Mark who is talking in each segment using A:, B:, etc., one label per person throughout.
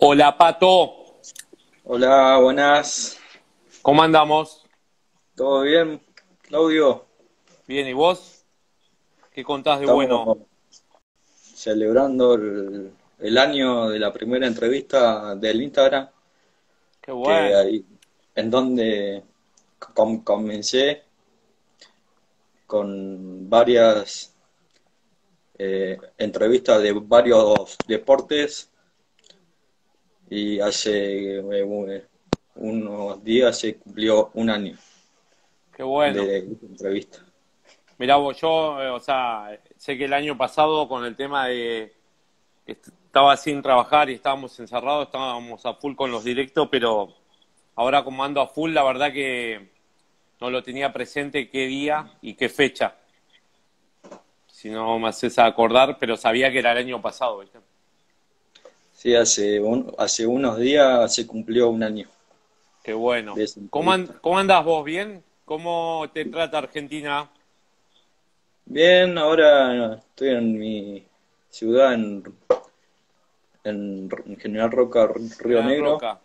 A: Hola, Pato.
B: Hola, buenas.
A: ¿Cómo andamos?
B: ¿Todo bien, Claudio?
A: Bien, ¿y vos? ¿Qué contás de
B: Estamos
A: bueno?
B: Celebrando el, el año de la primera entrevista del Instagram,
A: Qué
B: que
A: bueno.
B: ahí, en donde com- comencé con varias eh, entrevistas de varios deportes y hace eh, un- unos días se cumplió un año
A: Qué bueno.
B: de entrevista.
A: Mirá vos, yo, eh, o sea, sé que el año pasado con el tema de que est- estaba sin trabajar y estábamos encerrados, estábamos a full con los directos, pero ahora como ando a full, la verdad que no lo tenía presente qué día y qué fecha. Si no me haces acordar, pero sabía que era el año pasado, ¿viste?
B: Sí, hace, un- hace unos días se cumplió un año
A: Qué bueno. ¿Cómo, an-
B: entrevista.
A: cómo andás vos? ¿Bien? ¿Cómo te trata Argentina?
B: Bien, ahora estoy en mi ciudad, en, en General Roca, Río
A: Gran
B: Negro,
A: Roca.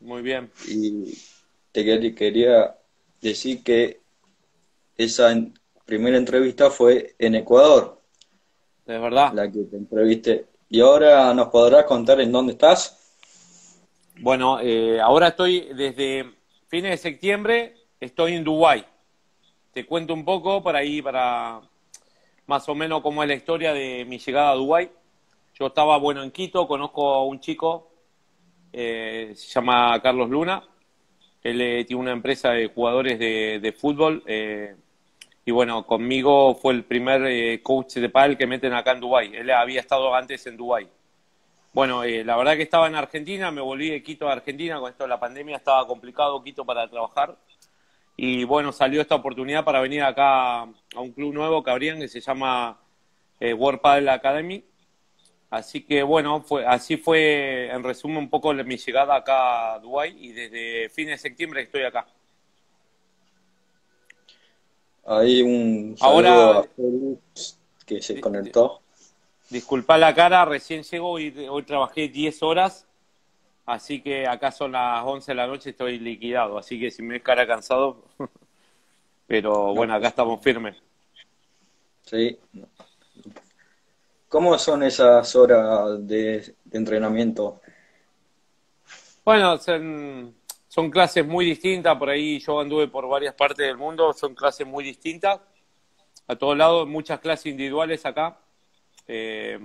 A: Muy bien.
B: y te quer- quería decir que esa primera entrevista fue en Ecuador,
A: De verdad.
B: la que te entrevisté. Y ahora nos podrás contar en dónde estás.
A: Bueno, eh, ahora estoy desde fines de septiembre, estoy en Dubái. Te cuento un poco por ahí para más o menos cómo es la historia de mi llegada a Dubái. Yo estaba, bueno, en Quito, conozco a un chico, eh, se llama Carlos Luna. Él eh, tiene una empresa de jugadores de, de fútbol. Y bueno, conmigo fue el primer eh, coach de pádel que meten acá en Dubái. Él había estado antes en Dubái. Bueno, eh, la verdad que estaba en Argentina, me volví de Quito a Argentina, con esto de la pandemia estaba complicado Quito para trabajar. Y bueno, salió esta oportunidad para venir acá a un club nuevo que abrían que se llama eh, World Padel Academy. Así que bueno, fue, así fue en resumen un poco mi llegada acá a Dubái y desde fines de septiembre estoy acá.
B: Ahí un
A: Ahora,
B: a que se conectó.
A: disculpa la cara, recién llego y hoy trabajé 10 horas, así que acá son las 11 de la noche, estoy liquidado, así que si me ves cara cansado, pero
B: No
A: bueno, acá estamos firmes.
B: Sí. ¿Cómo son esas horas de, de entrenamiento?
A: Bueno, son, son clases muy distintas, por ahí yo anduve por varias partes del mundo, son clases muy distintas, a todos lados, muchas clases individuales acá. Eh,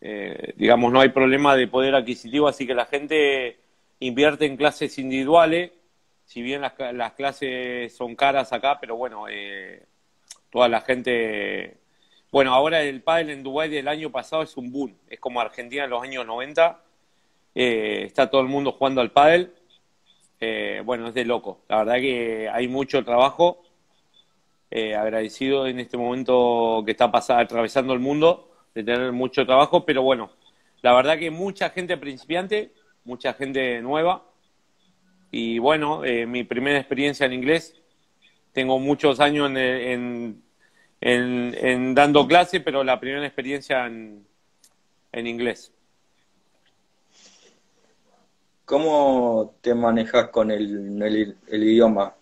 A: eh, digamos, no hay problema de poder adquisitivo, así que la gente invierte en clases individuales, si bien las, las clases son caras acá, pero bueno, eh, toda la gente... Bueno, ahora el pádel en Dubái del año pasado es un boom, es como Argentina en los años 90, eh, está todo el mundo jugando al pádel, eh, bueno, es de loco, la verdad que hay mucho trabajo, eh, agradecido en este momento que está pasando, atravesando el mundo, de tener mucho trabajo, pero bueno, la verdad que mucha gente principiante, mucha gente nueva, y bueno, eh, mi primera experiencia en inglés, tengo muchos años en, en, en- en dando clase, pero la primera experiencia en, en inglés.
B: ¿Cómo te manejas con el, el, el idioma?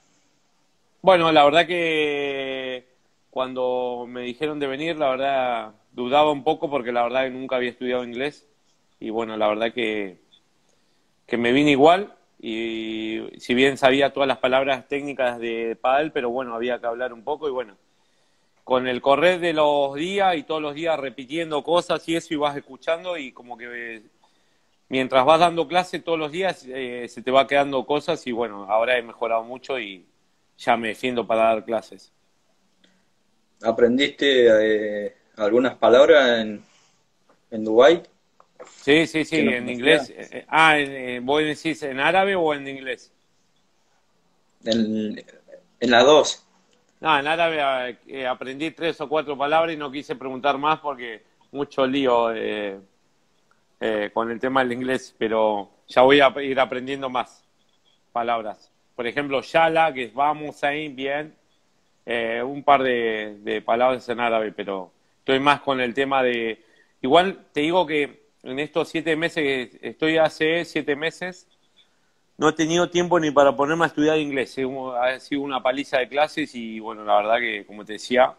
A: Bueno, la verdad que cuando me dijeron de venir, la verdad dudaba un poco porque la verdad que nunca había estudiado inglés. Y bueno, la verdad que, que me vine igual. Y si bien sabía todas las palabras técnicas de pádel, pero bueno, había que hablar un poco. Y bueno, con el correr de los días y todos los días repitiendo cosas y eso y vas escuchando y como que mientras vas dando clase todos los días eh, se te va quedando cosas y bueno, ahora he mejorado mucho y ya me defiendo para dar clases.
B: ¿Aprendiste eh, algunas palabras en, en Dubái
A: Sí, sí, sí, en inglés. Eh, eh, ah, ¿vos decís en árabe o en inglés?
B: En, en la dos.
A: No, en árabe aprendí tres o cuatro palabras y no quise preguntar más porque mucho lío eh, con el tema del inglés, pero ya voy a ir aprendiendo más palabras. Por ejemplo, yala, que es vamos ahí, bien, eh, un par de, de palabras en árabe, pero estoy más con el tema de... Igual te digo que en estos siete meses, estoy hace siete meses, no he tenido tiempo ni para ponerme a estudiar inglés. Ha sido una paliza de clases y bueno, la verdad que, como te decía,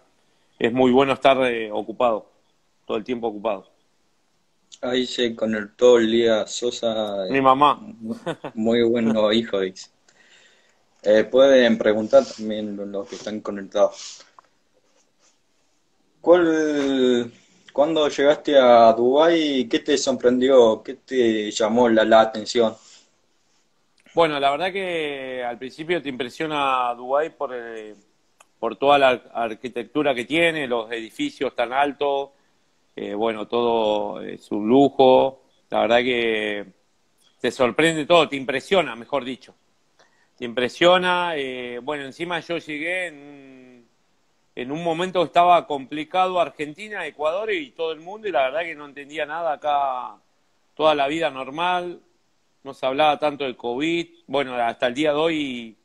A: es muy bueno estar eh, ocupado, todo el tiempo ocupado.
B: Ahí se conectó el día Sosa.
A: Mi mamá.
B: Muy bueno hijo. Eh, pueden preguntar también los que están conectados. ¿Cuál, ¿Cuándo llegaste a Dubái, qué te sorprendió, qué te llamó la, atención?
A: Bueno, la verdad que al principio te impresiona Dubái por, eh, por toda la arquitectura que tiene, los edificios tan altos, eh, bueno, todo es un lujo. La verdad que te sorprende todo, te impresiona, mejor dicho. Te impresiona. Eh, bueno, encima yo llegué en, en un momento que estaba complicado Argentina, Ecuador y todo el mundo, y la verdad que no entendía nada acá, toda la vida normal. No se hablaba tanto del COVID. Bueno, hasta el día de hoy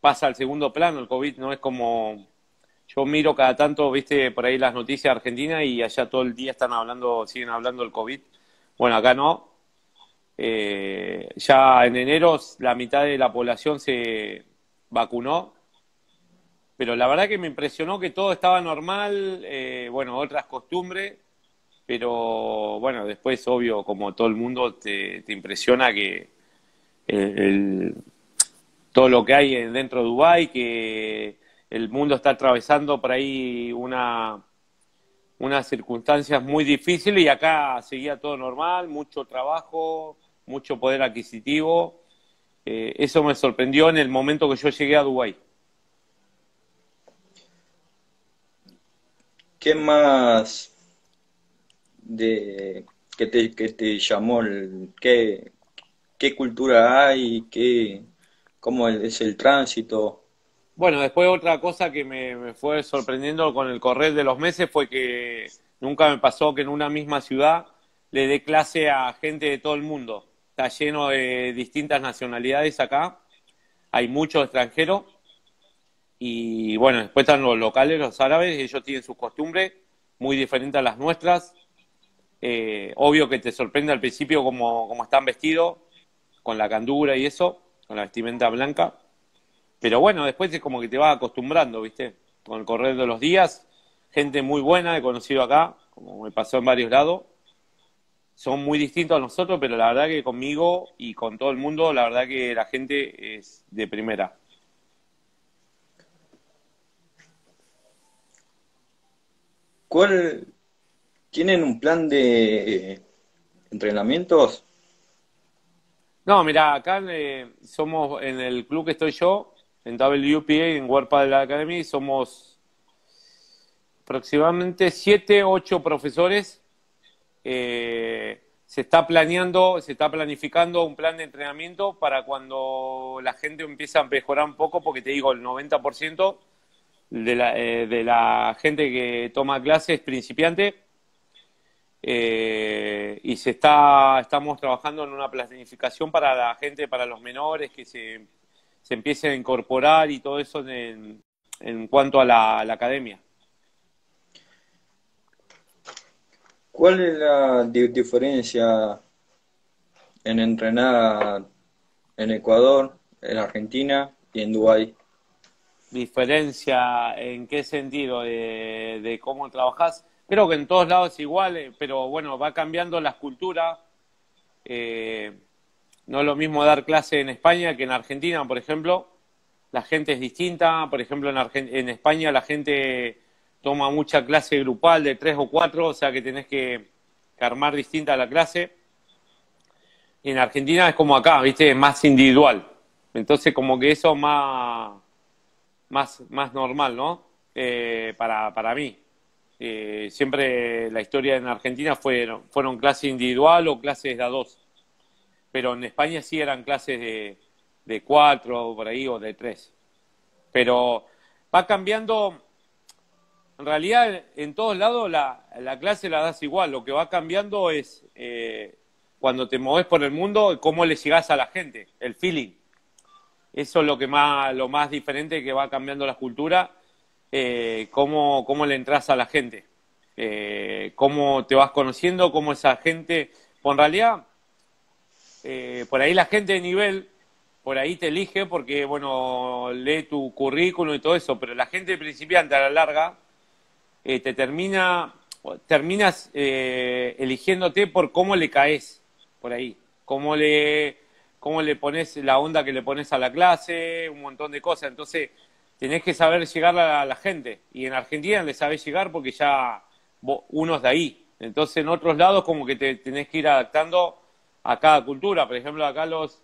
A: pasa al segundo plano. El COVID no es como. Yo miro cada tanto, viste, por ahí las noticias de Argentina y allá todo el día están hablando, siguen hablando del COVID. Bueno, acá no. Eh, ya en enero la mitad de la población se vacunó, pero la verdad que me impresionó que todo estaba normal, eh, bueno, otras costumbres, pero bueno, después, obvio, como todo el mundo, te, impresiona que todo lo que hay dentro de Dubái, que el mundo está atravesando por ahí una, unas circunstancias muy difíciles y acá seguía todo normal, mucho trabajo, mucho poder adquisitivo. Eh, eso me sorprendió en el momento que yo llegué a Dubái.
B: ¿Qué más de que te, te llamó? ¿Qué, qué cultura hay? ¿Qué, cómo es el tránsito.
A: Bueno, después otra cosa que me, fue sorprendiendo con el correr de los meses fue que nunca me pasó que en una misma ciudad le dé clase a gente de todo el mundo. Está lleno de distintas nacionalidades acá, hay muchos extranjeros y bueno, después están los locales, los árabes, ellos tienen sus costumbres muy diferentes a las nuestras. Eh, obvio que te sorprende al principio como, como están vestidos, con la candura y eso, con la vestimenta blanca. Pero bueno, después es como que te vas acostumbrando, ¿viste? Con el correr de los días, gente muy buena, he conocido acá, como me pasó en varios lados. Son muy distintos a nosotros, pero la verdad que conmigo y con todo el mundo, la verdad que la gente es de primera.
B: ¿Cuál tienen un plan de entrenamientos
A: no, mira, acá eh, somos en el club que estoy yo, en WPA, en World Padel Academy, somos aproximadamente 7, 8 profesores. Eh, se está planeando, se está planificando un plan de entrenamiento para cuando la gente empiece a mejorar un poco, porque te digo, el 90% de la, eh, de la gente que toma clases es principiante eh, y se está, estamos trabajando en una planificación para la gente, para los menores, que se, se empiecen a incorporar y todo eso en, en cuanto a la, academia.
B: ¿Cuál es la diferencia en entrenar en Ecuador, en Argentina y en Dubái?
A: ¿Diferencia en qué sentido? ¿De, de cómo trabajas? Creo que en todos lados es igual, eh, pero bueno, va cambiando la escultura. Eh, no es lo mismo dar clase en España que en Argentina, por ejemplo. La gente es distinta. Por ejemplo, en, en España la gente toma mucha clase grupal de tres o cuatro, o sea que tenés que, armar distinta la clase. Y en Argentina es como acá, ¿viste? Es más individual. Entonces, como que eso más, más, más normal, ¿no? Eh, para, para mí. Eh, siempre la historia en Argentina fue, fueron clases individual o clases de a dos. Pero en España sí eran clases de, de cuatro por ahí o de tres. Pero va cambiando. En realidad, en todos lados la, la clase la das igual. Lo que va cambiando es eh, cuando te moves por el mundo, cómo le llegas a la gente, el feeling. Eso es lo que más, lo más diferente que va cambiando la cultura eh, cómo, le entras a la gente, eh, cómo te vas conociendo, cómo esa gente Pues en realidad, eh, por ahí la gente de nivel, por ahí te elige porque, bueno, lee tu currículum y todo eso, pero la gente principiante a la larga eh, te termina, terminas eh, eligiéndote por cómo le caes por ahí, cómo le, cómo le pones la onda que le pones a la clase, un montón de cosas. Entonces, tenés que saber llegar a la gente. Y en Argentina le sabés llegar porque ya uno es de ahí. Entonces, en otros lados, como que te tenés que ir adaptando a cada cultura. Por ejemplo, acá los,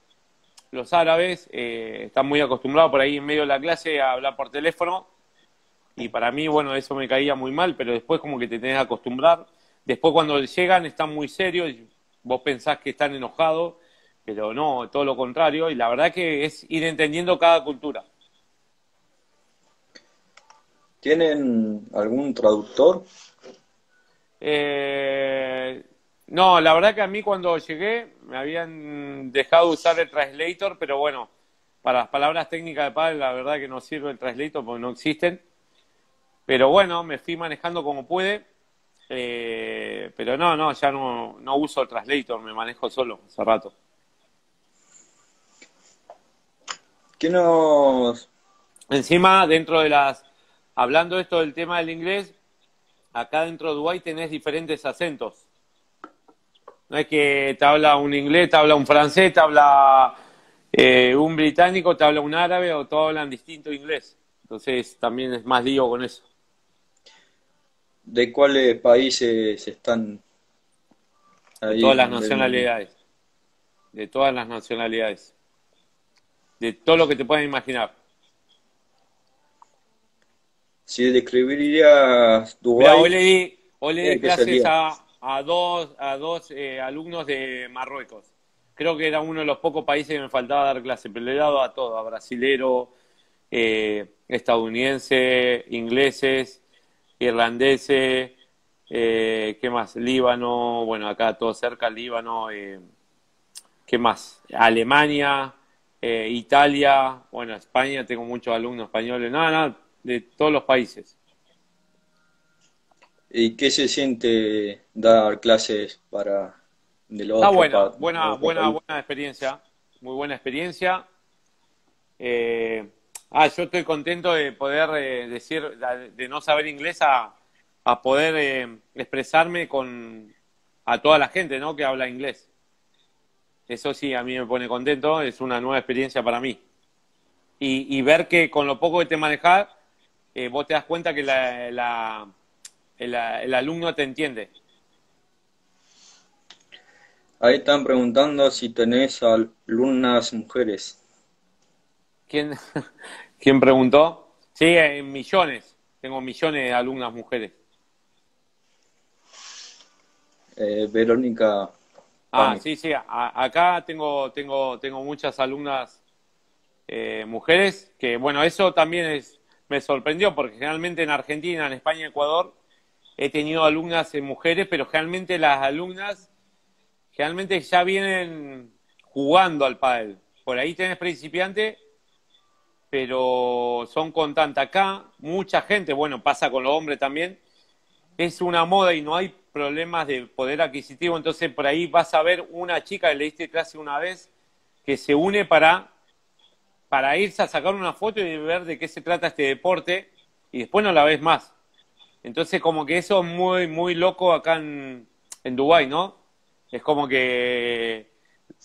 A: los árabes eh, están muy acostumbrados por ahí en medio de la clase a hablar por teléfono. Y para mí, bueno, eso me caía muy mal, pero después como que te tenés que acostumbrar. Después cuando llegan están muy serios, vos pensás que están enojados, pero no, todo lo contrario. Y la verdad que es ir entendiendo cada cultura.
B: ¿Tienen algún traductor?
A: Eh, no, la verdad que a mí cuando llegué me habían dejado usar el translator, pero bueno, para las palabras técnicas de padre la verdad que no sirve el translator porque no existen. Pero bueno, me fui manejando como puede. Eh, pero no, no, ya no, no uso el translator, me manejo solo hace rato.
B: ¿Qué nos...?
A: Encima, dentro de las hablando esto del tema del inglés, acá dentro de Dubái tenés diferentes acentos. No es que te habla un inglés, te habla un francés, te habla eh, un británico, te habla un árabe o todos hablan distinto inglés. Entonces también es más lío con eso.
B: ¿De cuáles países están
A: ahí? De todas las nacionalidades. De todas las nacionalidades. De todo lo que te puedas imaginar.
B: Si describirías Dubái...
A: hoy le di, hoy le di clases a, a, dos, a dos eh, alumnos de Marruecos. Creo que era uno de los pocos países que me faltaba dar clase, pero le he dado a todos, a brasilero, eh, estadounidense, ingleses, irlandeses, eh, ¿qué más? Líbano, bueno, acá todo cerca, Líbano, eh, ¿qué más? Alemania, eh, Italia, bueno, España, tengo muchos alumnos españoles, nada, nada, de todos los países.
B: ¿Y qué se siente dar clases para
A: de los Está buena, buena, buena, buena experiencia, muy buena experiencia. Eh, ah, yo estoy contento de poder eh, decir, de no saber inglés a, a poder eh, expresarme con a toda la gente, ¿no? Que habla inglés. Eso sí, a mí me pone contento, es una nueva experiencia para mí. Y, y ver que con lo poco que te manejas, vos te das cuenta que la, el, alumno te entiende.
B: Ahí están preguntando si tenés alumnas mujeres.
A: ¿Quién, ¿Quién preguntó? Sí, en millones. Tengo millones de alumnas mujeres.
B: Eh, Verónica.
A: Ah, sí, sí. acá tengo, tengo, tengo muchas alumnas eh, mujeres que, bueno, eso también es me sorprendió porque generalmente en Argentina, en España Ecuador he tenido alumnas en mujeres, pero generalmente las alumnas generalmente ya vienen jugando al pádel. Por ahí tenés principiante, pero son con tanta acá, mucha gente, bueno, pasa con los hombres también, es una moda y no hay problemas de poder adquisitivo, entonces por ahí vas a ver una chica que le diste clase una vez que se une para para irse a sacar una foto y ver de qué se trata este deporte y después no la ves más. Entonces como que eso es muy, muy loco acá en, en Dubái, ¿no? Es como que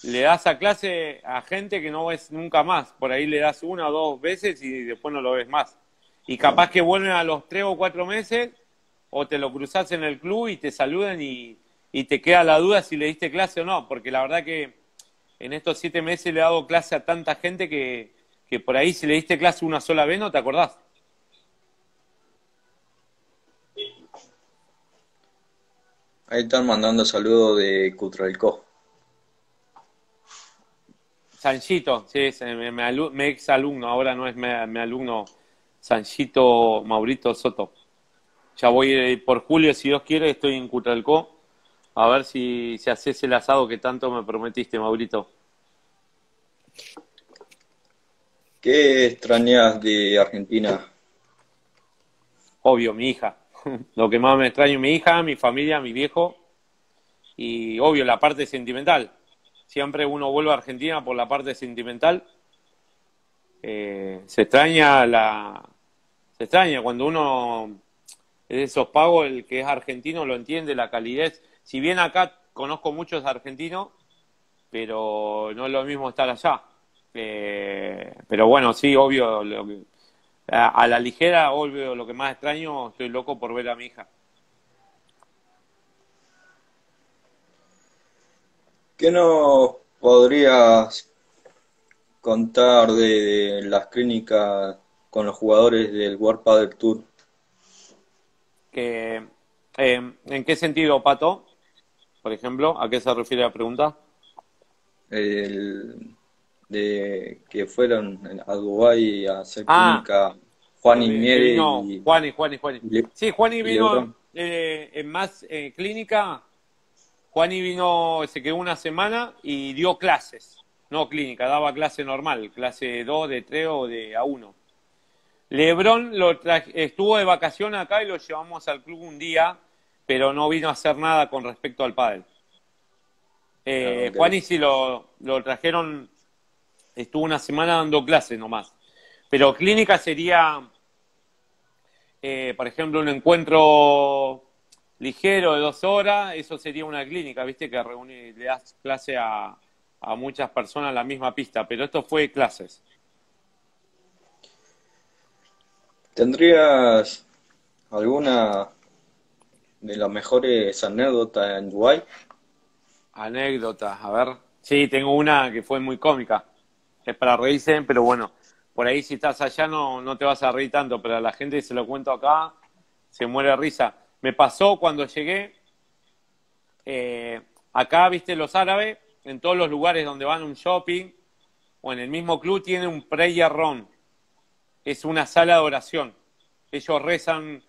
A: le das a clase a gente que no ves nunca más. Por ahí le das una o dos veces y después no lo ves más. Y capaz que vuelven a los tres o cuatro meses o te lo cruzas en el club y te saludan y, y te queda la duda si le diste clase o no. Porque la verdad que en estos siete meses le he dado clase a tanta gente que, que por ahí si le diste clase una sola vez no te acordás.
B: Ahí están mandando saludos de Cutralcó.
A: Sanchito, sí, es mi, ex alumno, ahora no es mi, alumno Sanchito Maurito Soto. Ya voy eh, por julio, si Dios quiere, estoy en Cutralcó. A ver si, si haces el asado que tanto me prometiste, Maurito.
B: ¿Qué extrañas de Argentina?
A: Obvio, mi hija. Lo que más me extraño mi hija, mi familia, mi viejo y obvio la parte sentimental. Siempre uno vuelve a Argentina por la parte sentimental. Eh, se extraña la se extraña cuando uno es de esos pagos el que es argentino lo entiende la calidez si bien acá conozco muchos argentinos pero no es lo mismo estar allá eh, pero bueno sí obvio a, la ligera obvio lo que más extraño estoy loco por ver a mi hija
B: ¿Qué nos podrías contar de, las clínicas con los jugadores del World Padel Tour?
A: Que, em, ¿En qué sentido, Pato? Por ejemplo, ¿a qué se refiere la pregunta?
B: El, de que fueron a Dubái a hacer ah, clínica Juan y Mieri.
A: Juan y Juan y Juan. Sí, Juan y vino eh, en más eh, clínica Juani vino, se quedó una semana y dio clases, no clínica, daba clase normal, clase 2, de 3 o de A1. Lebron lo estuvo de vacación acá y lo llevamos al club un día, pero no vino a hacer nada con respecto al pádel. Eh, Juani sí lo, lo trajeron, estuvo una semana dando clases nomás. Pero clínica sería, eh, por ejemplo, un encuentro ligero de dos horas, eso sería una clínica, viste, que reúne, le das clase a, a muchas personas en la misma pista, pero esto fue clases.
B: ¿Tendrías alguna de las mejores anécdotas en Dubái?
A: Anécdotas, a ver. Sí, tengo una que fue muy cómica. Es para reírse, pero bueno, por ahí si estás allá no, no te vas a reír tanto, pero a la gente se lo cuento acá, se muere de risa. Me pasó cuando llegué, eh, acá, viste, los árabes, en todos los lugares donde van a un shopping o en el mismo club, tienen un prayer room. Es una sala de oración. Ellos rezan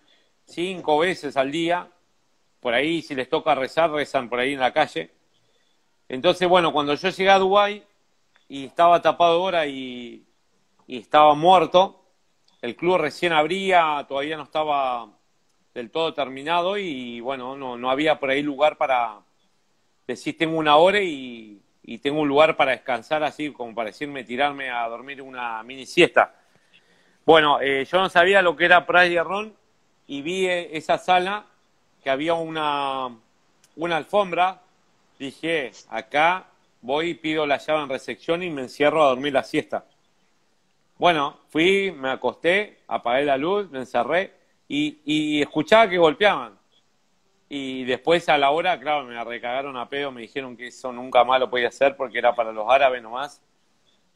A: cinco veces al día. Por ahí, si les toca rezar, rezan por ahí en la calle. Entonces, bueno, cuando yo llegué a Dubái y estaba tapado ahora y, estaba muerto, el club recién abría, todavía no estaba del todo terminado y bueno, no, no había por ahí lugar para decir tengo una hora y, tengo un lugar para descansar así como para decirme tirarme a dormir una mini siesta. Bueno, eh, yo no sabía lo que era Praia Ron y vi eh, esa sala que había una, una alfombra. Dije, acá voy pido la llave en recepción y me encierro a dormir la siesta. Bueno, fui, me acosté, apagué la luz, me encerré y, escuchaba que golpeaban. Y después a la hora, claro, me recagaron a pedo, me dijeron que eso nunca más lo podía hacer porque era para los árabes nomás.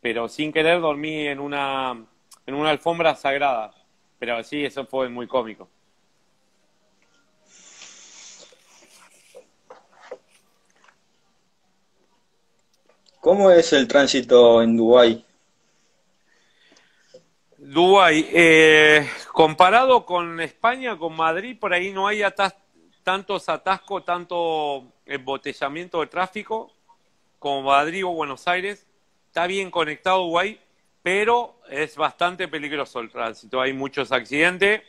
A: Pero sin querer dormí en una, en una alfombra sagrada. Pero sí, eso fue muy cómico.
B: ¿Cómo es el tránsito en Dubái?
A: Dubái, eh, comparado con España, con Madrid, por ahí no hay tantos atascos, tanto embotellamiento de tráfico como Madrid o Buenos Aires. Está bien conectado Dubái, pero es bastante peligroso el tránsito. Hay muchos accidentes.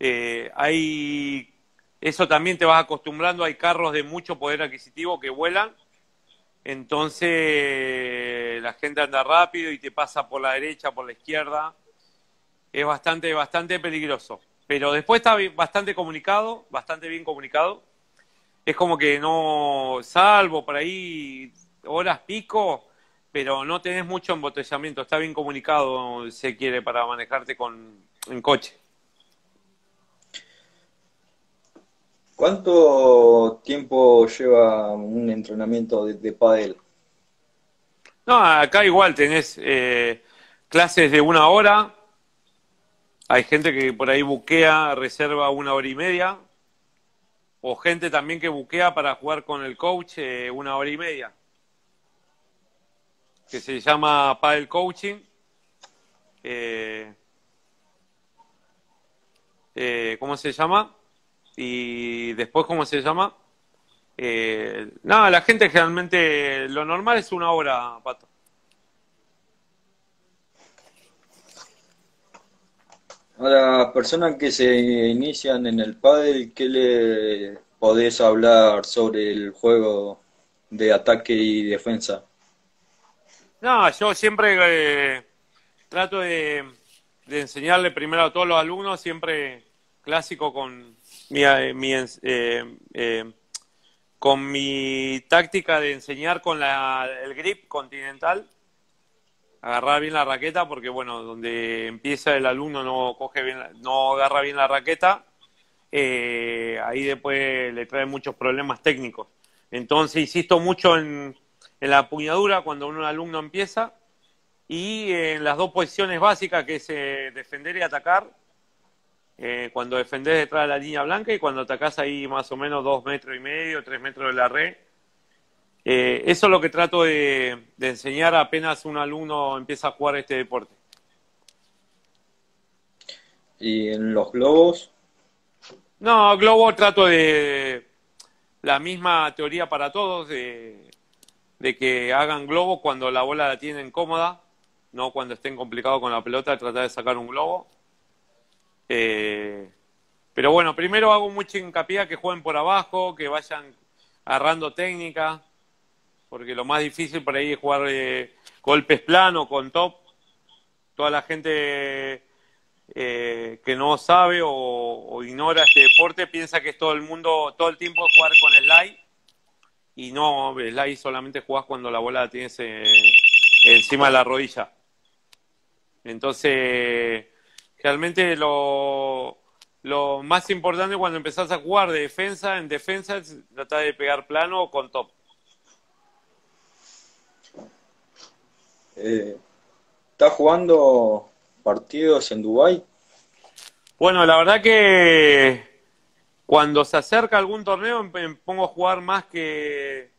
A: Eh, hay eso también te vas acostumbrando. Hay carros de mucho poder adquisitivo que vuelan. Entonces la gente anda rápido y te pasa por la derecha, por la izquierda es bastante, bastante peligroso. Pero después está bastante comunicado, bastante bien comunicado. Es como que no, salvo por ahí horas pico, pero no tenés mucho embotellamiento. Está bien comunicado, se quiere, para manejarte con, en coche.
B: ¿Cuánto tiempo lleva un entrenamiento de, de
A: No, acá igual tenés eh, clases de una hora, hay gente que por ahí buquea, reserva una hora y media, o gente también que buquea para jugar con el coach eh, una hora y media, que se llama Paddle Coaching. Eh, eh, ¿Cómo se llama? Y después, ¿cómo se llama? nada, la gente generalmente, lo normal es una hora, Pato.
B: A las personas que se inician en el pádel, ¿qué le podés hablar sobre el juego de ataque y defensa?
A: No, yo siempre eh, trato de, enseñarle primero a todos los alumnos, siempre clásico con mi, eh, eh, con mi táctica de enseñar con la, el grip continental, agarrar bien la raqueta, porque bueno, donde empieza el alumno no coge bien, no agarra bien la raqueta, ahí después le trae muchos problemas técnicos. Entonces insisto mucho en en la puñadura cuando un alumno empieza y en las dos posiciones básicas que es eh, defender y atacar, eh, cuando defendés detrás de la línea blanca y cuando atacás ahí más o menos dos metros y medio, tres metros de la red. Eh, eso es lo que trato de, enseñar apenas un alumno empieza a jugar este deporte.
B: ¿Y en los globos?
A: No, globo trato de la misma teoría para todos, de de que hagan globo cuando la bola la tienen cómoda, no cuando estén complicados con la pelota, tratar de sacar un globo. Eh, pero bueno, primero hago mucho hincapié a que jueguen por abajo, que vayan agarrando técnica, porque lo más difícil por ahí es jugar eh, golpes planos, con top. Toda la gente eh, que no sabe o, ignora este deporte piensa que es todo el mundo, todo el tiempo jugar con slide y no, slide solamente jugás cuando la bola la tienes eh, encima de la rodilla. Entonces, realmente lo, lo más importante cuando empezás a jugar de defensa, en defensa, es tratar de pegar plano o con top.
B: Eh, ¿Estás jugando partidos en Dubai?
A: Bueno, la verdad que cuando se acerca algún torneo me pongo a jugar más que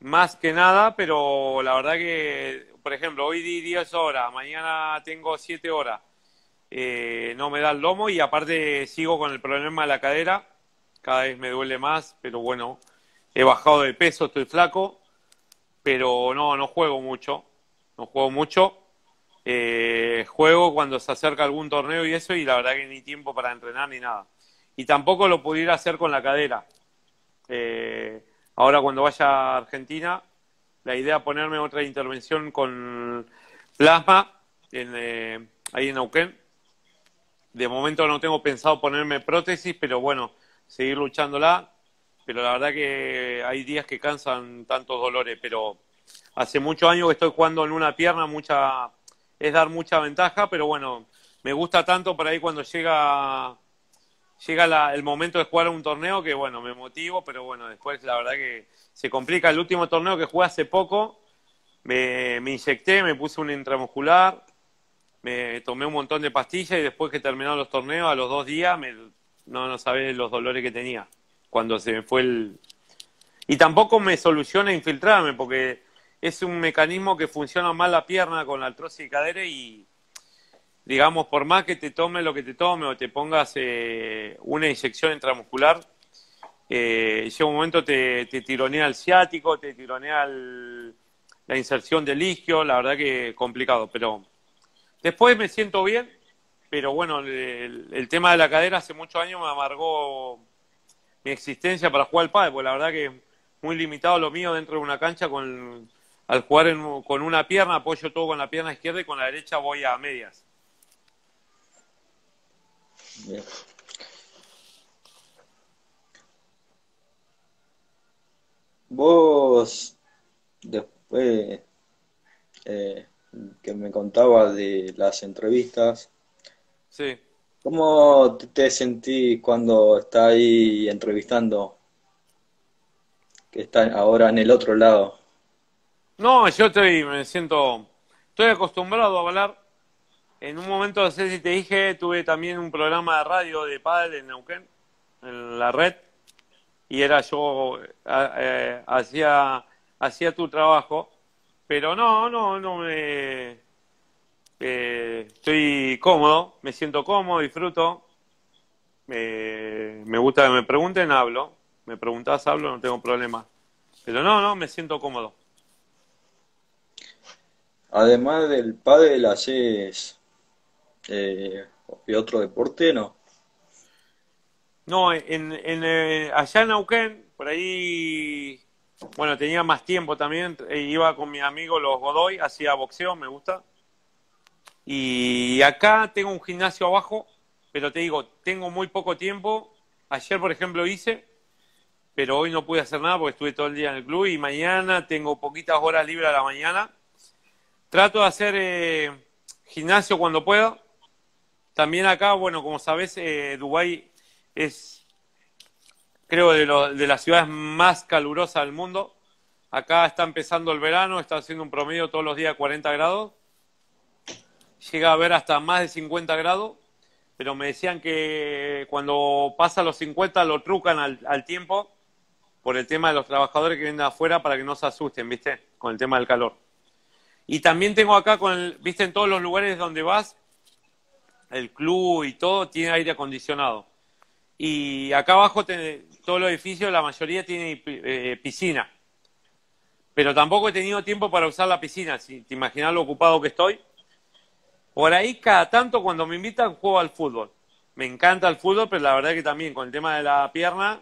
A: más que nada, pero la verdad que, por ejemplo, hoy di 10 horas, mañana tengo 7 horas, eh, no me da el lomo y aparte sigo con el problema de la cadera, cada vez me duele más, pero bueno, he bajado de peso, estoy flaco, pero no, no juego mucho, no juego mucho. Eh, juego cuando se acerca algún torneo y eso, y la verdad que ni tiempo para entrenar ni nada y tampoco lo pudiera hacer con la cadera. Eh, ahora cuando vaya a Argentina, la idea es ponerme otra intervención con plasma en, eh, ahí en Neuquén. De momento no tengo pensado ponerme prótesis, pero bueno, seguir luchándola. Pero la verdad que hay días que cansan tantos dolores, pero hace muchos años que estoy jugando en una pierna, mucha es dar mucha ventaja, pero bueno, me gusta tanto por ahí cuando llega llega el momento de jugar un torneo que, bueno, me motivo, pero bueno, después la verdad que se complica. El último torneo que jugué hace poco, me, me inyecté, me puse un intramuscular, me tomé un montón de pastillas y después que terminaron los torneos, a los dos días, me, no, no sabés los dolores que tenía cuando se me fue el... Y tampoco me soluciona infiltrarme, porque es un mecanismo que funciona mal la pierna con la artrosis de cadera y digamos, por más que te tome lo que te tome o te pongas eh, una inyección intramuscular, eh, llega un momento te, tironea el ciático, te tironea la inserción del isquio, la verdad que complicado, pero después me siento bien, pero bueno, el, tema de la cadera hace muchos años me amargó mi existencia para jugar al pádel, porque la verdad que es muy limitado lo mío dentro de una cancha con al jugar con una pierna apoyo todo con la pierna izquierda y con la derecha voy a medias.
B: Vos, después eh, que me contabas de las entrevistas,
A: sí.
B: ¿cómo te sentís cuando estás ahí entrevistando? Que está ahora en el otro lado.
A: No, yo estoy, me siento, estoy acostumbrado a hablar en un momento, no sé si te dije, tuve también un programa de radio de padre en Neuquén, en la red, y era yo, eh, hacía, hacía tu trabajo, pero no, no, no me... Eh, estoy cómodo, me siento cómodo, disfruto, me gusta que me pregunten, hablo, me preguntas, hablo, no tengo problema, pero no, no, me siento cómodo.
B: Además del pádel, haces eh, ¿Y otro deporte no?
A: No, en, en, eh, allá en Neuquén, por ahí, bueno, tenía más tiempo también, eh, iba con mi amigo los Godoy, hacía boxeo, me gusta. Y acá tengo un gimnasio abajo, pero te digo, tengo muy poco tiempo. Ayer, por ejemplo, hice, pero hoy no pude hacer nada porque estuve todo el día en el club y mañana tengo poquitas horas libres a la mañana. Trato de hacer eh, gimnasio cuando pueda. También acá, bueno, como sabes, eh, Dubái es, creo, de, lo, de las ciudades más calurosas del mundo. Acá está empezando el verano, está haciendo un promedio todos los días 40 grados. Llega a haber hasta más de 50 grados, pero me decían que cuando pasa los 50 lo trucan al, tiempo por el tema de los trabajadores que vienen de afuera para que no se asusten, ¿viste? Con el tema del calor. Y también tengo acá, con el, ¿viste? En todos los lugares donde vas, el club y todo tiene aire acondicionado. Y acá abajo, te, todo el edificio, la mayoría tiene eh, piscina. Pero tampoco he tenido tiempo para usar la piscina, si te imaginas lo ocupado que estoy. Por ahí, cada tanto, cuando me invitan, juego al fútbol. Me encanta el fútbol, pero la verdad que también con el tema de la pierna,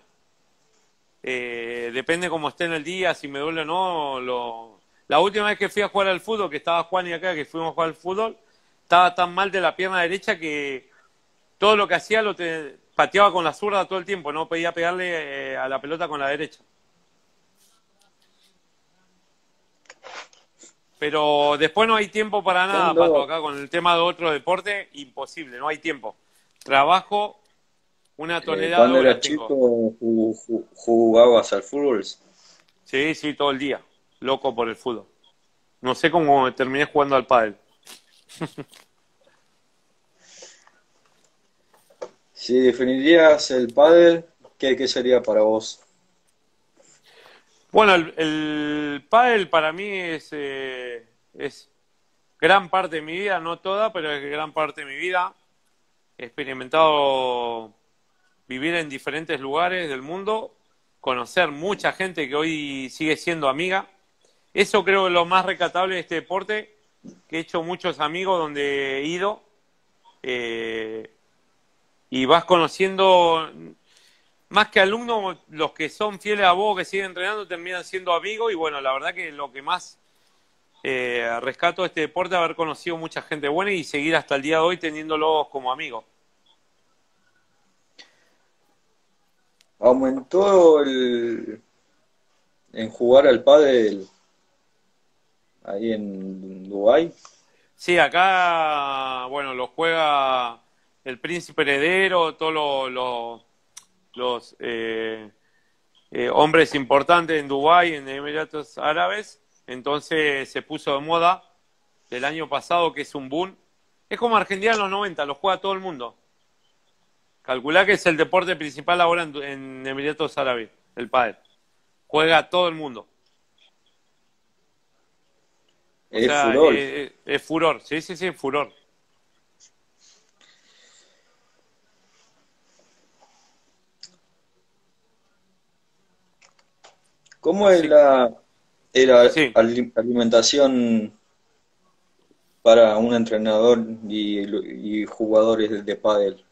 A: eh, depende cómo esté en el día, si me duele o no. Lo... La última vez que fui a jugar al fútbol, que estaba Juan y acá, que fuimos a jugar al fútbol, estaba tan mal de la pierna derecha que todo lo que hacía lo te... pateaba con la zurda todo el tiempo, no podía pegarle eh, a la pelota con la derecha. Pero después no hay tiempo para nada, Pato, acá con el tema de otro deporte, imposible, no hay tiempo. Trabajo una tonelada.
B: Eh, cuando eras chico, ¿jugabas al fútbol?
A: Sí, sí, todo el día. Loco por el fútbol. No sé cómo terminé jugando al pádel.
B: si definirías el pádel, ¿qué, ¿qué, sería para vos?
A: Bueno, el, el pádel para mí es, eh, es gran parte de mi vida, no toda, pero es gran parte de mi vida. He experimentado vivir en diferentes lugares del mundo, conocer mucha gente que hoy sigue siendo amiga. Eso creo que es lo más recatable de este deporte, que he hecho muchos amigos donde he ido eh, y vas conociendo, más que alumnos, los que son fieles a vos, que siguen entrenando, terminan siendo amigos y bueno, la verdad que lo que más eh, rescato de este deporte es haber conocido mucha gente buena y seguir hasta el día de hoy teniéndolos como amigos.
B: aumentó el en jugar al pádel ahí en Dubái.
A: Sí, acá, bueno, lo juega el príncipe heredero, todos los, los, eh, eh, hombres importantes en Dubái, en Emiratos Árabes. Entonces se puso de moda el año pasado, que es un boom. Es como Argentina en los 90, lo juega todo el mundo. Calculá que es el deporte principal ahora en, Emiratos Árabes, el pádel. Juega todo el mundo.
B: es furor.
A: Es, es, furor, sí, sí, sí, es furor.
B: ¿Cómo es la, alimentación para un entrenador y, y jugadores de pádel?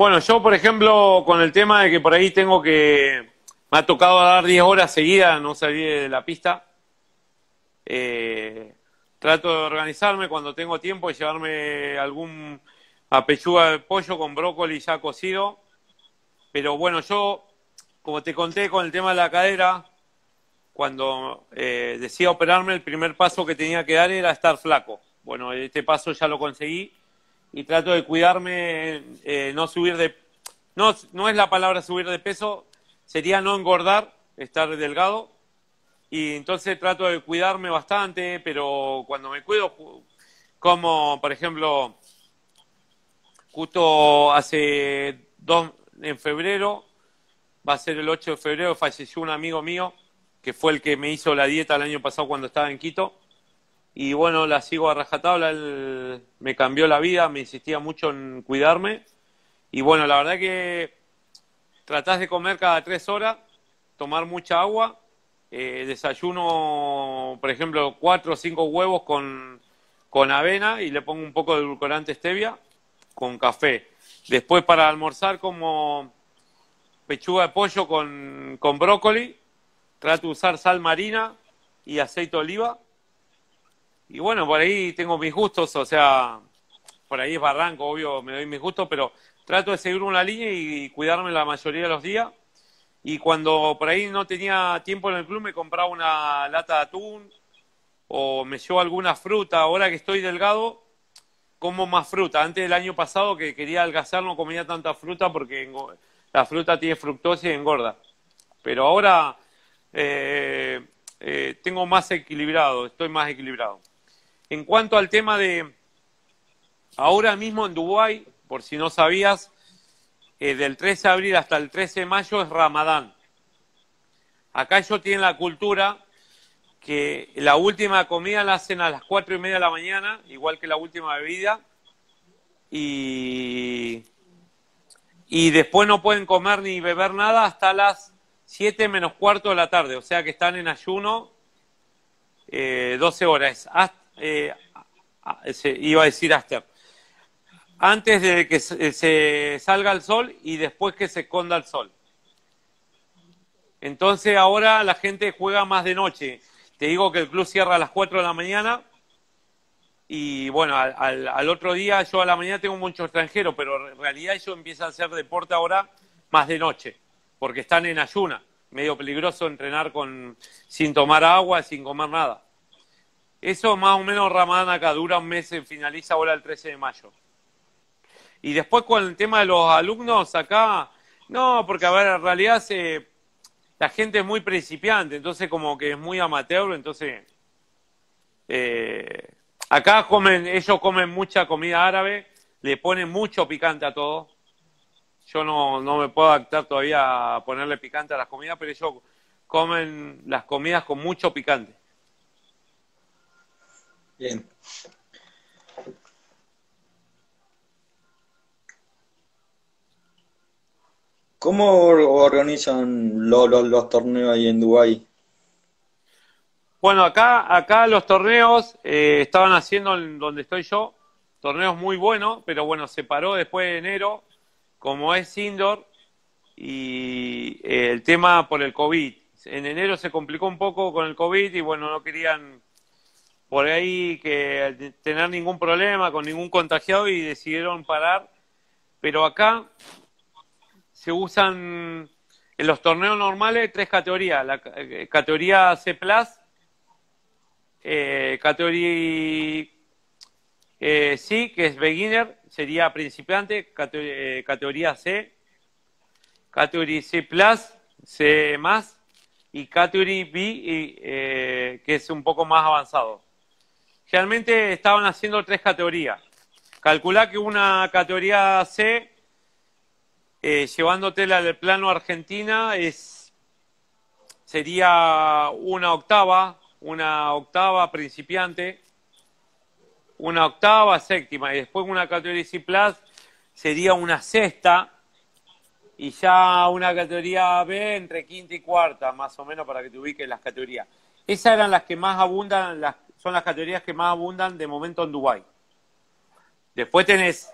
A: Bueno, yo, por ejemplo, con el tema de que por ahí tengo que. Me ha tocado dar 10 horas seguidas, no salir de la pista. Eh, trato de organizarme cuando tengo tiempo y llevarme algún apechuga de pollo con brócoli ya cocido. Pero bueno, yo, como te conté con el tema de la cadera, cuando eh, decía operarme, el primer paso que tenía que dar era estar flaco. Bueno, este paso ya lo conseguí y trato de cuidarme, eh, no subir de... No, no es la palabra subir de peso, sería no engordar, estar delgado. Y entonces trato de cuidarme bastante, pero cuando me cuido, como por ejemplo, justo hace dos, en febrero, va a ser el 8 de febrero, falleció un amigo mío, que fue el que me hizo la dieta el año pasado cuando estaba en Quito y bueno, la sigo a rajatabla, él me cambió la vida, me insistía mucho en cuidarme y bueno, la verdad que tratás de comer cada tres horas, tomar mucha agua, eh, desayuno, por ejemplo, cuatro o cinco huevos con, con avena y le pongo un poco de edulcorante stevia con café. Después para almorzar como pechuga de pollo con, con brócoli. Trato de usar sal marina y aceite de oliva. Y bueno, por ahí tengo mis gustos, o sea, por ahí es barranco, obvio, me doy mis gustos, pero trato de seguir una línea y cuidarme la mayoría de los días. Y cuando por ahí no tenía tiempo en el club, me compraba una lata de atún o me llevo alguna fruta. Ahora que estoy delgado, como más fruta. Antes del año pasado que quería adelgazar no comía tanta fruta porque la fruta tiene fructosa y engorda. Pero ahora eh, eh, tengo más equilibrado, estoy más equilibrado. En cuanto al tema de ahora mismo en Dubái, por si no sabías, eh, del 13 de abril hasta el 13 de mayo es Ramadán. Acá ellos tienen la cultura que la última comida la hacen a las cuatro y media de la mañana, igual que la última bebida, y, y después no pueden comer ni beber nada hasta las 7 menos cuarto de la tarde, o sea que están en ayuno eh, 12 horas. Eh, iba a decir hasta antes de que se salga el sol y después que se esconda el sol. Entonces ahora la gente juega más de noche. Te digo que el club cierra a las 4 de la mañana y bueno, al, otro día yo a la mañana tengo mucho extranjero, pero en realidad ellos empiezan a hacer deporte ahora más de noche, porque están en ayuna. Medio peligroso entrenar con, sin tomar agua, sin comer nada. Eso más o menos Ramadán acá dura un mes, finaliza ahora el 13 de mayo. Y después con el tema de los alumnos acá, no, porque a ver, en realidad se, la gente es muy principiante, entonces como que es muy amateur, entonces eh, acá comen, ellos comen mucha comida árabe, le ponen mucho picante a todo. Yo no, no me puedo adaptar todavía a ponerle picante a las comidas, pero ellos comen las comidas con mucho picante.
B: Bien. ¿Cómo organizan los, torneos ahí en Dubái?
A: Bueno, acá, acá los torneos eh, estaban haciendo en donde estoy yo, torneos muy buenos, pero bueno, se paró después de enero, como es indoor, y eh, el tema por el COVID. En enero se complicó un poco con el COVID y bueno, no querían por ahí que tener ningún problema con ningún contagiado y decidieron parar. Pero acá se usan en los torneos normales tres categorías. La eh, categoría C+, eh, categoría eh, C, que es beginner, sería principiante, eh, categoría C, categoría C+, C+, y categoría B, que es un poco más avanzado. Generalmente estaban haciendo tres categorías. Calcula que una categoría C eh, llevándotela al plano Argentina es sería una octava, una octava principiante, una octava séptima y después una categoría C Plus sería una sexta y ya una categoría B entre quinta y cuarta, más o menos para que te ubiques las categorías. Esas eran las que más abundan, las, son las categorías que más abundan de momento en Dubái. Después tenés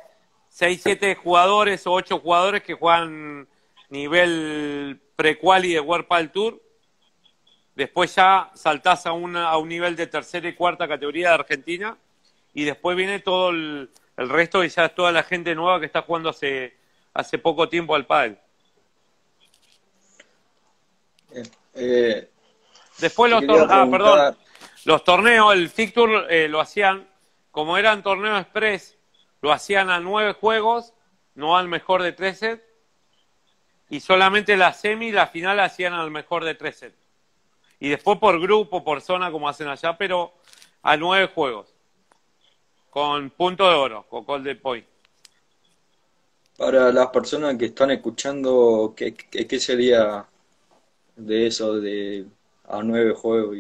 A: 6, 7 jugadores o 8 jugadores que juegan nivel pre-quali de World Padel Tour. Después ya saltás a, una, a un nivel de tercera y cuarta categoría de Argentina. Y después viene todo el, resto y ya es toda la gente nueva que está jugando hace, hace poco tiempo al pádel. Eh, después los torneos, ah, perdón, los torneos, el Fictur eh, lo hacían, como eran torneos express, lo hacían a nueve juegos, no al mejor de tres sets, y solamente la semi y la final hacían al mejor de tres sets. Y después por grupo, por zona, como hacen allá, pero a nueve juegos, con punto de oro, con Golden Point.
B: Para las personas que están escuchando, ¿qué, qué, sería de eso, de a nueve juegos?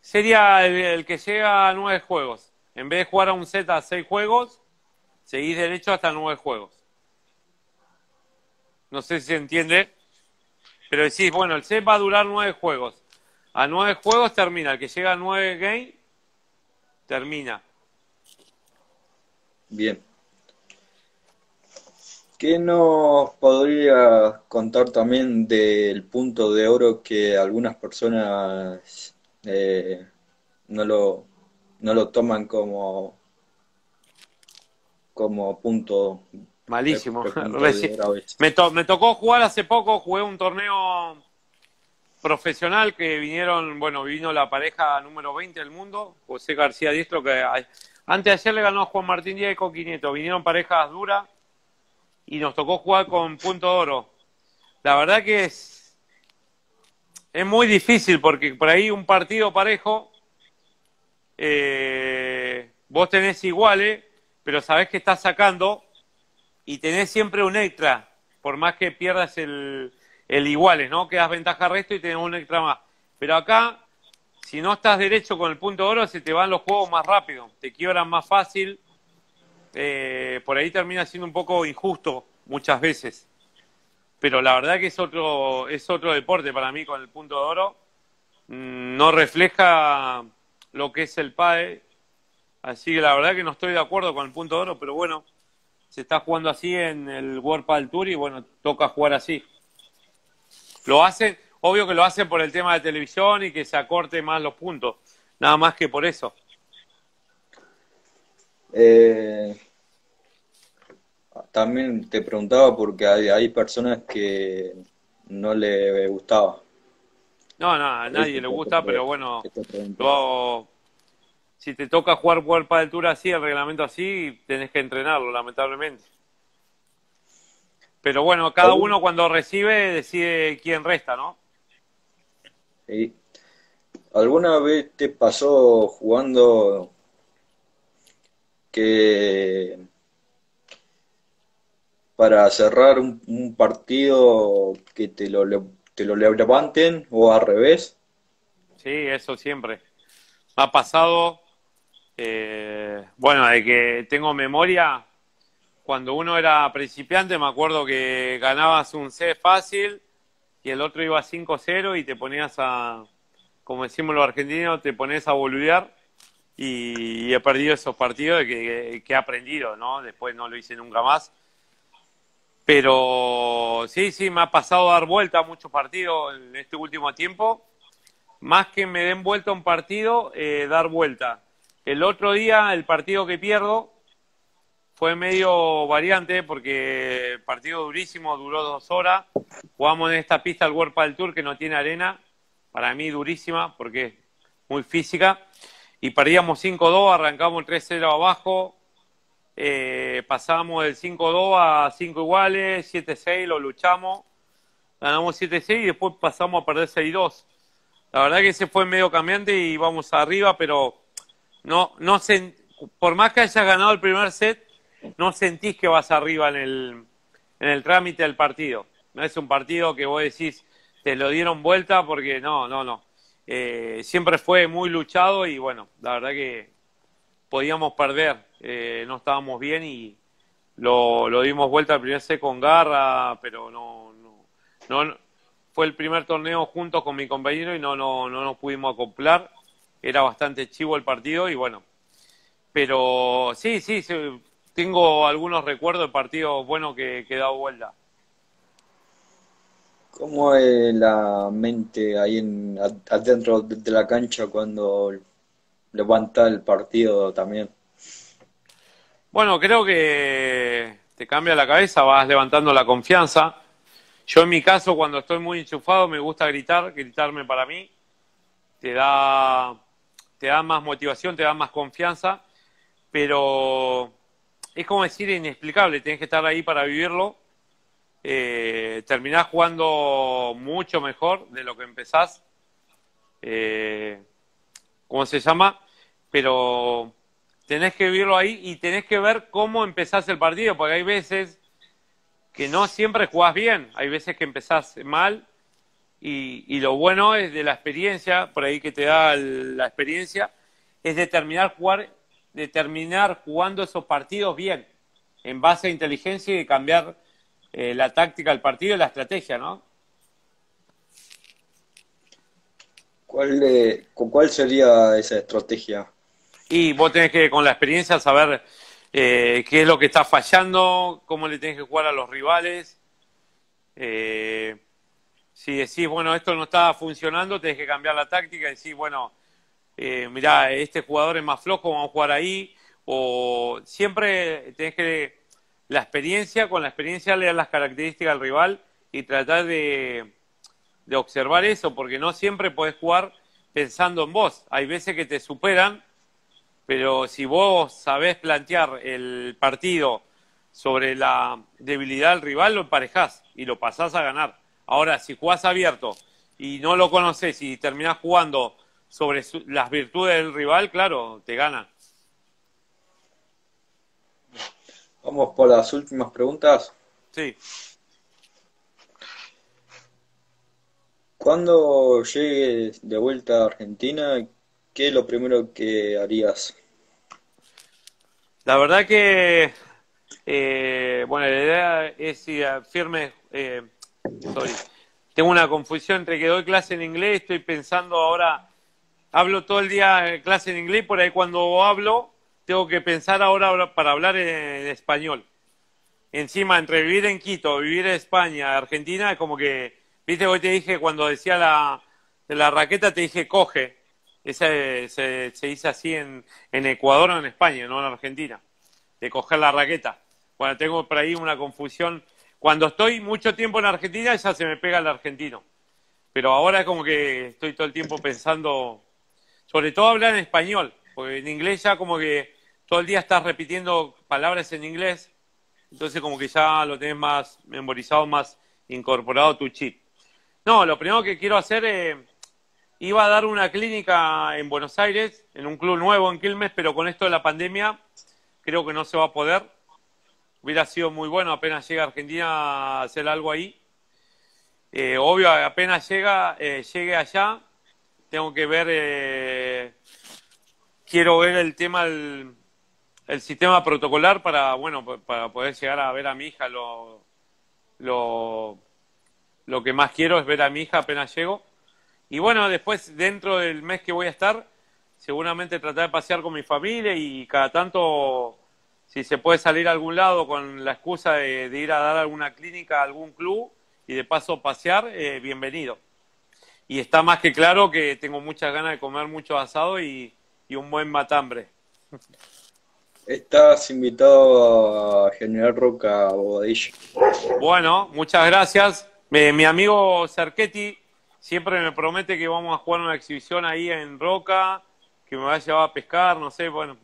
A: Sería el, el, que llega a nueve juegos. En vez de jugar a un set a seis juegos, seguís derecho hasta nueve juegos. No sé si se entiende, pero decís, bueno, el set va a durar nueve juegos. A nueve juegos termina. El que llega a nueve games, termina.
B: Bien. ¿Qué nos podría contar también del punto de oro que algunas personas eh, no lo, no lo toman como, como punto
A: Malísimo. me, me tocó jugar hace poco, jugué un torneo profesional que vinieron, bueno, vino la pareja número 20 del mundo, José García Diestro, que antes de ayer le ganó a Juan Martín Díaz y Coquinieto. Vinieron parejas duras y nos tocó jugar con punto oro. La verdad que es, es muy difícil porque por ahí un partido parejo, eh, vos tenés iguales, pero sabés que estás sacando y tenés siempre un extra, por más que pierdas el, el iguales, ¿no? Quedas ventaja resto y tenés un extra más. Pero acá, si no estás derecho con el punto de oro, se te van los juegos más rápido, te quiebran más fácil. Eh, por ahí termina siendo un poco injusto muchas veces. Pero la verdad que es otro, es otro deporte para mí con el punto de oro. Mm, no refleja lo que es el PAE. Así que la verdad que no estoy de acuerdo con el punto de oro, pero bueno, se está jugando así en el World Padel Tour y bueno, toca jugar así. Lo hacen, obvio que lo hacen por el tema de televisión y que se acorte más los puntos, nada más que por eso.
B: Eh, también te preguntaba porque hay, personas que no le gustaba.
A: No, no, a nadie le gusta, pero bueno, si te toca jugar World del Tour así, el reglamento así, tenés que entrenarlo, lamentablemente. Pero bueno, cada uno cuando recibe decide quién resta, ¿no?
B: Sí. ¿Alguna vez te pasó jugando que para cerrar un, partido que te lo, te lo levanten o al revés?
A: Sí, eso siempre. Me ha pasado eh, bueno, de que tengo memoria, cuando uno era principiante me acuerdo que ganabas un C fácil y el otro iba 5-0 y te ponías a, como decimos los argentinos, te pones a boludear y, he perdido esos partidos que, que, he aprendido, ¿no? Después no lo hice nunca más. Pero sí, sí, me ha pasado dar vuelta a muchos partidos en este último tiempo. Más que me den vuelta un partido, eh, dar vuelta el otro día, el partido que pierdo, fue medio variante porque partido durísimo, duró dos horas. Jugamos en esta pista el World del Tour que no tiene arena, para mí durísima porque es muy física. Y perdíamos 5-2, arrancamos el 3-0 abajo, eh, pasamos del 5-2 a 5 iguales, 7-6, lo luchamos, ganamos 7-6 y después pasamos a perder 6-2. La verdad que ese fue medio cambiante y vamos arriba, pero no, no por más que hayas ganado el primer set, no sentís que vas arriba en el, en el trámite del partido. No es un partido que vos decís, te lo dieron vuelta porque no, no, no. Eh, siempre fue muy luchado y bueno, la verdad que podíamos perder, eh, no estábamos bien y lo, lo dimos vuelta al primer set con garra, pero no, no, no, fue el primer torneo juntos con mi compañero y no, no, no nos pudimos acoplar era bastante chivo el partido y bueno, pero sí, sí, tengo algunos recuerdos de partidos buenos que, he dado vuelta.
B: ¿Cómo es la mente ahí en, adentro de la cancha cuando levanta el partido también?
A: Bueno, creo que te cambia la cabeza, vas levantando la confianza. Yo en mi caso, cuando estoy muy enchufado, me gusta gritar, gritarme para mí. Te da te da más motivación, te da más confianza, pero es como decir inexplicable, tienes que estar ahí para vivirlo. Eh, terminás jugando mucho mejor de lo que empezás, eh, ¿cómo se llama? Pero tenés que vivirlo ahí y tenés que ver cómo empezás el partido, porque hay veces que no siempre jugás bien, hay veces que empezás mal y, lo bueno es de la experiencia, por ahí que te da la experiencia, es determinar jugar, determinar jugando esos partidos bien, en base a inteligencia y cambiar eh, la táctica del partido y la estrategia, ¿no?
B: ¿Cuál, ¿Cuál sería esa estrategia?
A: Y vos tenés que, con la experiencia, saber eh, qué es lo que está fallando, cómo le tenés que jugar a los rivales. Eh, si decís, bueno, esto no está funcionando, tenés que cambiar la táctica y decís, bueno, eh, mirá, este jugador es más flojo, vamos a jugar ahí. O siempre tenés que, la experiencia, con la experiencia leer las características del rival y tratar de, de observar eso, porque no siempre podés jugar pensando en vos. Hay veces que te superan, pero si vos sabés plantear el partido sobre la debilidad del rival, lo emparejás y lo pasás a ganar. Ahora, si jugás abierto y no lo conoces y terminás jugando sobre las virtudes del rival, claro, te gana.
B: Vamos por las últimas preguntas.
A: Sí.
B: Cuando llegues de vuelta a Argentina, ¿qué es lo primero que harías?
A: La verdad que, eh, bueno, la idea es ir firme. Eh, tengo una confusión entre que doy clase en inglés, estoy pensando ahora, hablo todo el día clase en inglés, por ahí cuando hablo, tengo que pensar ahora para hablar en, español. Encima, entre vivir en Quito, vivir en España, Argentina, es como que Viste, hoy te dije, cuando decía la, la raqueta, te dije coge. Esa se, se dice así en, en Ecuador o en España, no en Argentina. De coger la raqueta. Bueno, tengo por ahí una confusión. Cuando estoy mucho tiempo en Argentina, ya se me pega el argentino. Pero ahora es como que estoy todo el tiempo pensando, sobre todo hablar en español, porque en inglés ya como que todo el día estás repitiendo palabras en inglés, entonces como que ya lo tenés más memorizado, más incorporado tu chip. No, lo primero que quiero hacer, eh, iba a dar una clínica en Buenos Aires, en un club nuevo en Quilmes, pero con esto de la pandemia creo que no se va a poder. Hubiera sido muy bueno apenas llega a Argentina a hacer algo ahí. Eh, obvio, apenas llega, eh, llegue allá, tengo que ver, quiero ver el tema el sistema protocolar para, bueno, para poder llegar a ver a mi hija lo, lo lo que más quiero es ver a mi hija apenas llego. Y bueno, después, dentro del mes que voy a estar, seguramente tratar de pasear con mi familia y cada tanto, si se puede salir a algún lado con la excusa de, ir a dar alguna clínica a algún club y de paso pasear, eh, bienvenido. Y está más que claro que tengo muchas ganas de comer mucho asado y, un buen matambre.
B: Estás invitado a General Roca Bobadilla.
A: Bueno, muchas gracias mi amigo Cerchetti siempre me promete que vamos a jugar una exhibición ahí en Roca, que me va a llevar a pescar, no sé, bueno.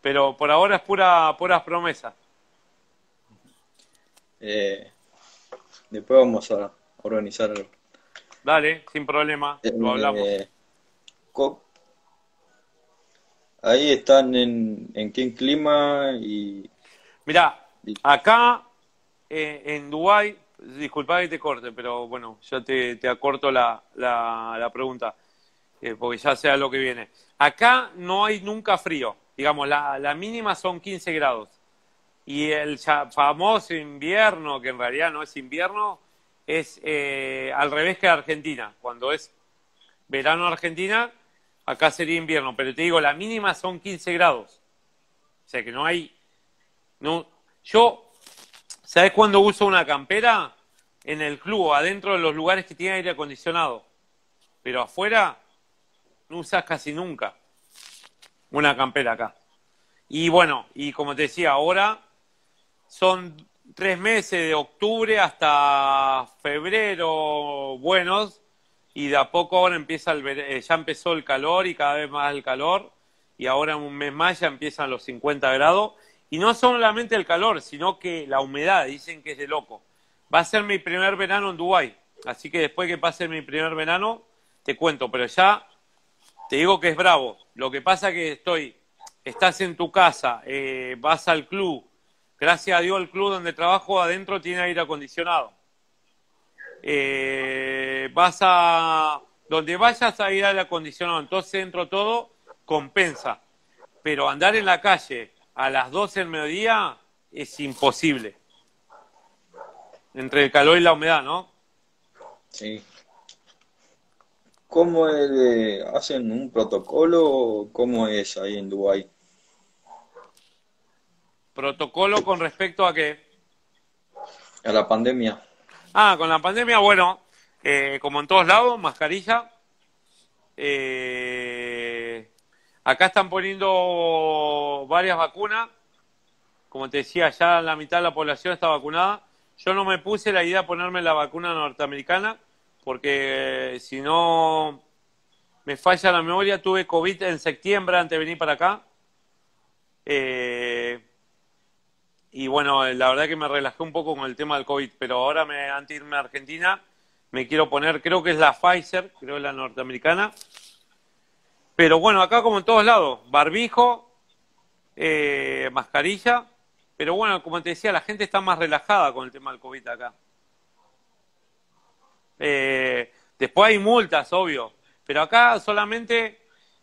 A: Pero por ahora es pura puras promesas.
B: Eh, después vamos a organizar.
A: Dale, sin problema, lo eh, hablamos.
B: Ahí están en, en qué clima y...
A: Mira, acá eh, en Dubái disculpa que te corte, pero bueno, yo te, te acorto la, la, pregunta, eh, porque ya sea lo que viene. Acá no hay nunca frío, digamos, la, la mínima son 15 grados. Y el famoso invierno, que en realidad no es invierno, es eh, al revés que Argentina. Cuando es verano Argentina, acá sería invierno. Pero te digo, la mínima son 15 grados. O sea que no hay... No, yo ¿Sabes cuándo uso una campera? En el club, adentro de los lugares que tienen aire acondicionado. Pero afuera no usas casi nunca una campera acá. Y bueno, y como te decía, ahora son tres meses de octubre hasta febrero buenos y de a poco ahora empieza el, eh, ya empezó el calor y cada vez más el calor y ahora en un mes más ya empiezan los 50 grados y no solamente el calor, sino que la humedad, dicen que es de loco. Va a ser mi primer verano en Dubái, así que después que pase mi primer verano, te cuento, pero ya te digo que es bravo. Lo que pasa que estoy, estás en tu casa, eh, vas al club, gracias a Dios el club donde trabajo adentro tiene aire acondicionado. Eh, vas a, donde vayas a ir aire acondicionado, entonces dentro todo compensa. Pero andar en la calle a las 12 del mediodía es imposible. Entre el calor y la humedad, ¿no?
B: Sí. ¿Cómo hacen un protocolo cómo es ahí en Dubái?
A: Protocolo con respecto a qué?
B: A la pandemia.
A: Ah, con la pandemia, bueno, eh, como en todos lados, mascarilla. Eh, acá están poniendo varias vacunas. Como te decía, ya la mitad de la población está vacunada. Yo no me puse la idea de ponerme la vacuna norteamericana porque eh, si no me falla la memoria, tuve COVID en septiembre antes de venir para acá. Y bueno, la verdad que me relajé un poco con el tema del COVID, pero ahora me, antes de irme a Argentina, me quiero poner, creo que es la Pfizer, creo que es la norteamericana. Pero bueno, acá como en todos lados, barbijo, eh, mascarilla, pero bueno, como te decía, la gente está más relajada con el tema del COVID acá. Eh, después hay multas, obvio, pero acá solamente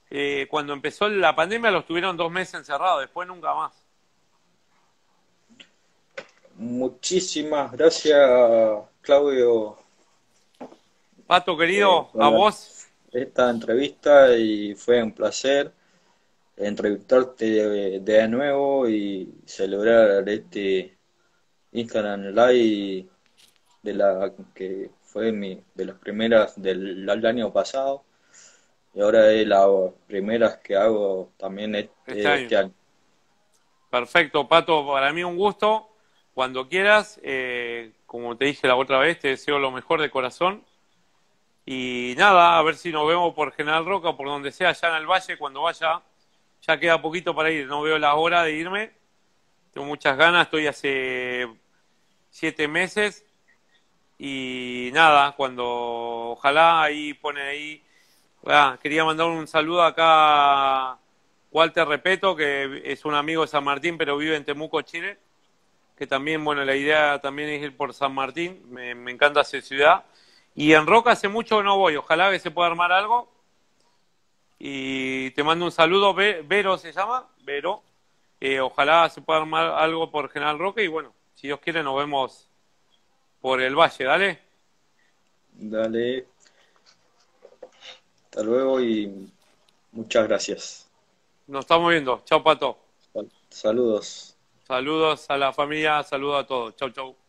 A: eh, cuando empezó la pandemia los tuvieron dos meses encerrados, después nunca más.
B: Muchísimas gracias, Claudio.
A: Pato, querido, eh, a vos.
B: Esta entrevista y fue un placer entrevistarte de, nuevo y celebrar este Instagram Live de la que fue mi, de las primeras del, año pasado y ahora es las primeras que hago también este, este, este, año.
A: Perfecto, Pato, para mí un gusto. Cuando quieras, eh, como te dije la otra vez, te deseo lo mejor de corazón. Y nada, a ver si nos vemos por General Roca o por donde sea, allá en el valle, cuando vaya. Ya queda poquito para ir, no veo la hora de irme. Tengo muchas ganas, estoy hace siete meses. Y nada, cuando ojalá ahí pone ahí. Ah, quería mandar un saludo acá a Walter Repeto, que es un amigo de San Martín, pero vive en Temuco, Chile que también, bueno, la idea también es ir por San Martín, me, encanta esa ciudad. Y en Roca hace mucho que no voy, ojalá que se pueda armar algo. Y te mando un saludo, Vero se llama, Vero. Eh, ojalá se pueda armar algo por General Roca y bueno, si Dios quiere nos vemos por el valle, dale.
B: Dale. Hasta luego y muchas gracias.
A: Nos estamos viendo. Chao, Pato.
B: Saludos.
A: Saludos a la familia, saludos a todos. Chau, chau.